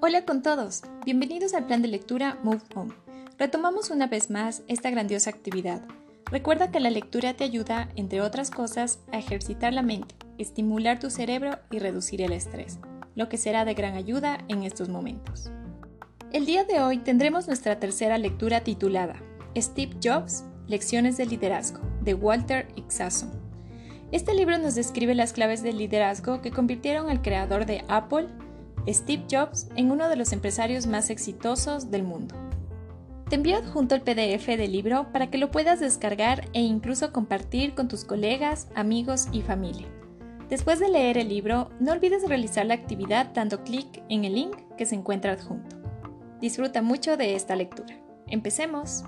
Hola con todos, bienvenidos al plan de lectura Move On. Retomamos una vez más esta grandiosa actividad. Recuerda que la lectura te ayuda, entre otras cosas, a ejercitar la mente, estimular tu cerebro y reducir el estrés, lo que será de gran ayuda en estos momentos. El día de hoy tendremos nuestra tercera lectura titulada Steve Jobs, Lecciones de Liderazgo, de Walter Isaacson. Este libro nos describe las claves del liderazgo que convirtieron al creador de Apple, Steve Jobs en uno de los empresarios más exitosos del mundo. Te envío adjunto el PDF del libro para que lo puedas descargar e incluso compartir con tus colegas, amigos y familia. Después de leer el libro, no olvides realizar la actividad dando clic en el link que se encuentra adjunto. Disfruta mucho de esta lectura. ¡Empecemos!